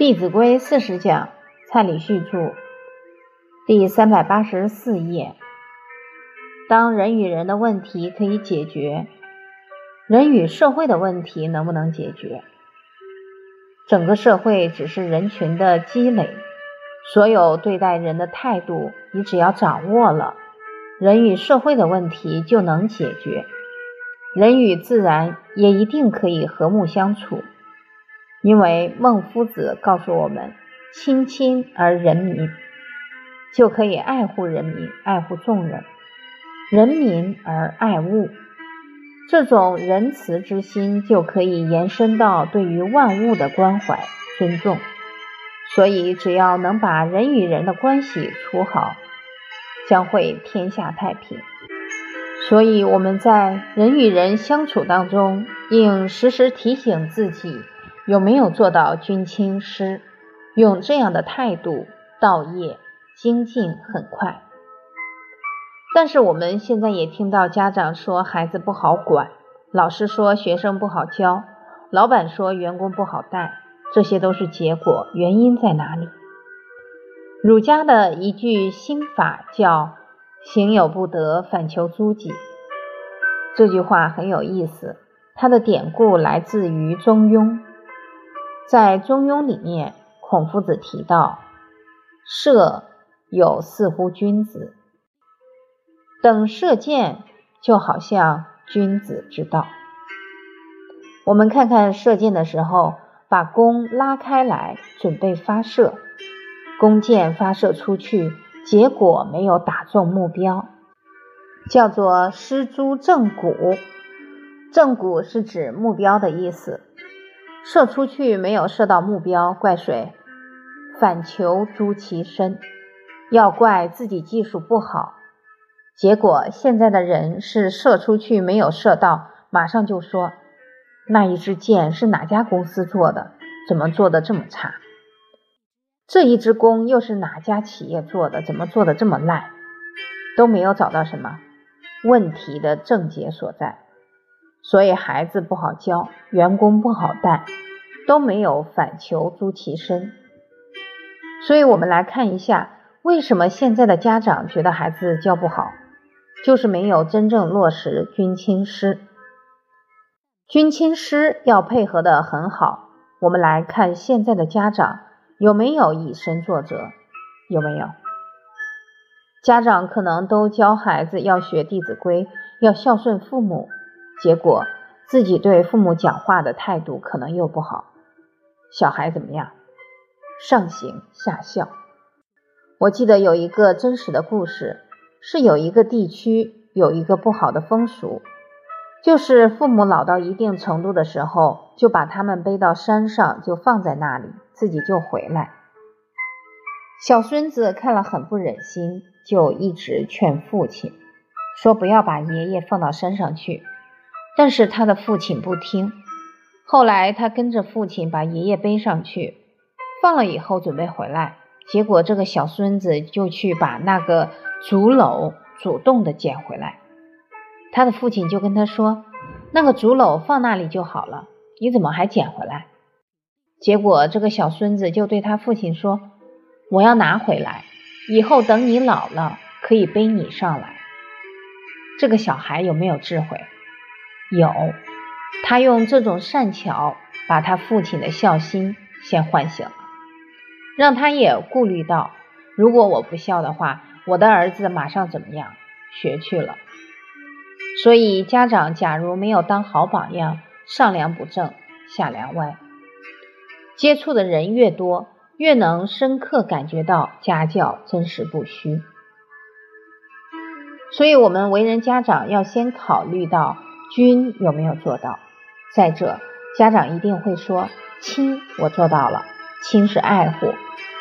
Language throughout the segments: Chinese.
弟子规》四十讲，蔡礼旭著，第三百八十四页。当人与人的问题可以解决，人与社会的问题能不能解决？整个社会只是人群的积累，所有对待人的态度，你只要掌握了，人与社会的问题就能解决。人与自然也一定可以和睦相处。因为孟夫子告诉我们：“亲亲而仁民，就可以爱护人民，爱护众人；仁民而爱物，这种仁慈之心就可以延伸到对于万物的关怀、尊重。所以，只要能把人与人的关系处好，将会天下太平。所以，我们在人与人相处当中，应时时提醒自己。”有没有做到君亲师？用这样的态度，道业精进很快。但是我们现在也听到家长说孩子不好管，老师说学生不好教，老板说员工不好带，这些都是结果，原因在哪里？儒家的一句心法叫“行有不得，反求诸己”。这句话很有意思，它的典故来自于《中庸》。在《中庸》里面，孔夫子提到：“射有似乎君子，等射箭就好像君子之道。”我们看看射箭的时候，把弓拉开来，准备发射，弓箭发射出去，结果没有打中目标，叫做失诸正骨。正骨是指目标的意思。射出去没有射到目标，怪谁？反求诸其身，要怪自己技术不好。结果现在的人是射出去没有射到，马上就说那一支箭是哪家公司做的？怎么做的这么差？这一支弓又是哪家企业做的？怎么做的这么烂？都没有找到什么问题的症结所在。所以孩子不好教，员工不好带，都没有反求诸其身。所以我们来看一下，为什么现在的家长觉得孩子教不好，就是没有真正落实君亲师。君亲师要配合的很好。我们来看现在的家长有没有以身作则？有没有？家长可能都教孩子要学《弟子规》，要孝顺父母。结果自己对父母讲话的态度可能又不好，小孩怎么样？上行下效。我记得有一个真实的故事，是有一个地区有一个不好的风俗，就是父母老到一定程度的时候，就把他们背到山上，就放在那里，自己就回来。小孙子看了很不忍心，就一直劝父亲说：“不要把爷爷放到山上去。”但是他的父亲不听，后来他跟着父亲把爷爷背上去，放了以后准备回来，结果这个小孙子就去把那个竹篓主动的捡回来，他的父亲就跟他说：“那个竹篓放那里就好了，你怎么还捡回来？”结果这个小孙子就对他父亲说：“我要拿回来，以后等你老了可以背你上来。”这个小孩有没有智慧？有，他用这种善巧，把他父亲的孝心先唤醒了，让他也顾虑到，如果我不孝的话，我的儿子马上怎么样？学去了。所以家长假如没有当好榜样，上梁不正下梁歪，接触的人越多，越能深刻感觉到家教真实不虚。所以，我们为人家长要先考虑到。君有没有做到？再者，家长一定会说：“亲，我做到了。亲是爱护，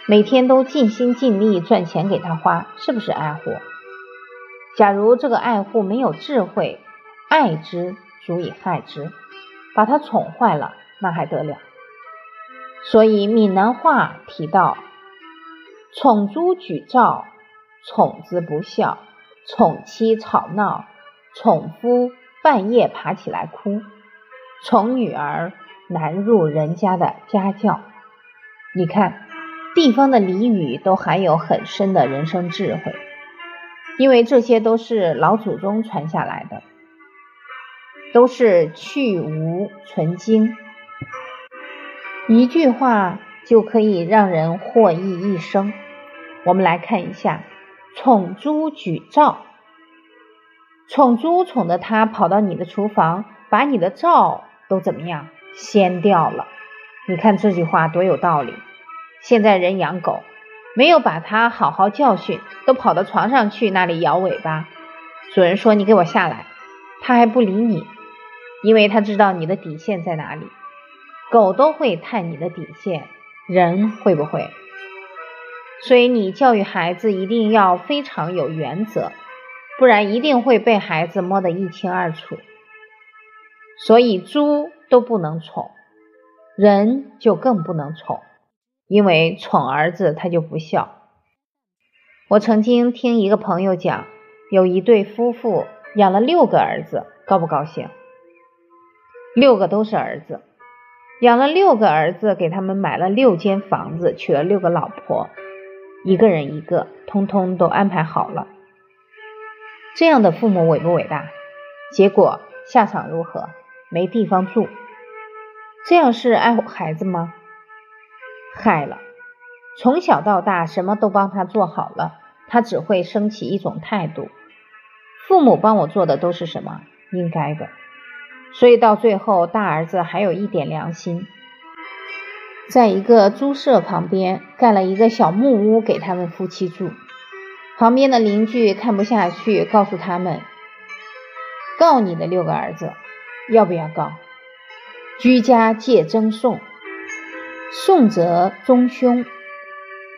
每天都尽心尽力赚钱给他花，是不是爱护？假如这个爱护没有智慧，爱之足以害之，把他宠坏了，那还得了？所以闽南话提到：宠猪举照，宠子不孝，宠妻吵闹，宠夫。半夜爬起来哭，宠女儿难入人家的家教，你看，地方的俚语都含有很深的人生智慧，因为这些都是老祖宗传下来的，都是去无存精，一句话就可以让人获益一生。我们来看一下，宠珠举灶，宠猪宠的他跑到你的厨房，把你的灶都怎么样掀掉了？你看这句话多有道理。现在人养狗，没有把它好好教训，都跑到床上去那里摇尾巴。主人说：“你给我下来。”它还不理你，因为它知道你的底线在哪里。狗都会探你的底线，人会不会？所以你教育孩子一定要非常有原则，不然一定会被孩子摸得一清二楚。所以猪都不能宠，人就更不能宠。因为宠儿子他就不孝。我曾经听一个朋友讲，有一对夫妇养了六个儿子，高不高兴？六个都是儿子，养了六个儿子，给他们买了六间房子，娶了六个老婆，一个人一个，通通都安排好了。这样的父母伟不伟大？结果下场如何？没地方住。这样是爱护孩子吗？害了，从小到大什么都帮他做好了，他只会升起一种态度：父母帮我做的都是什么应该的。所以到最后，大儿子还有一点良心，在一个猪舍旁边盖了一个小木屋给他们夫妻住。旁边的邻居看不下去，告诉他们：告你的六个儿子，要不要告？居家戒争讼，讼则宗凶，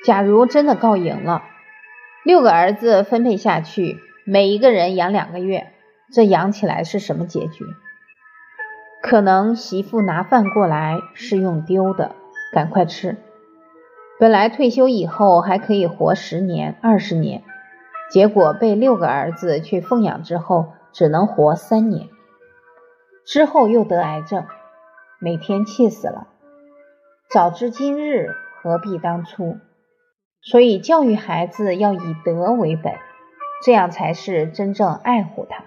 假如真的告赢了，六个儿子分配下去，每一个人养两个月，这养起来是什么结局？可能媳妇拿饭过来是用丢的，赶快吃。本来退休以后还可以活十年、二十年，结果被六个儿子去奉养之后，只能活三年，之后又得癌症，每天气死了。早知今日，何必当初？所以教育孩子要以德为本，这样才是真正爱护他。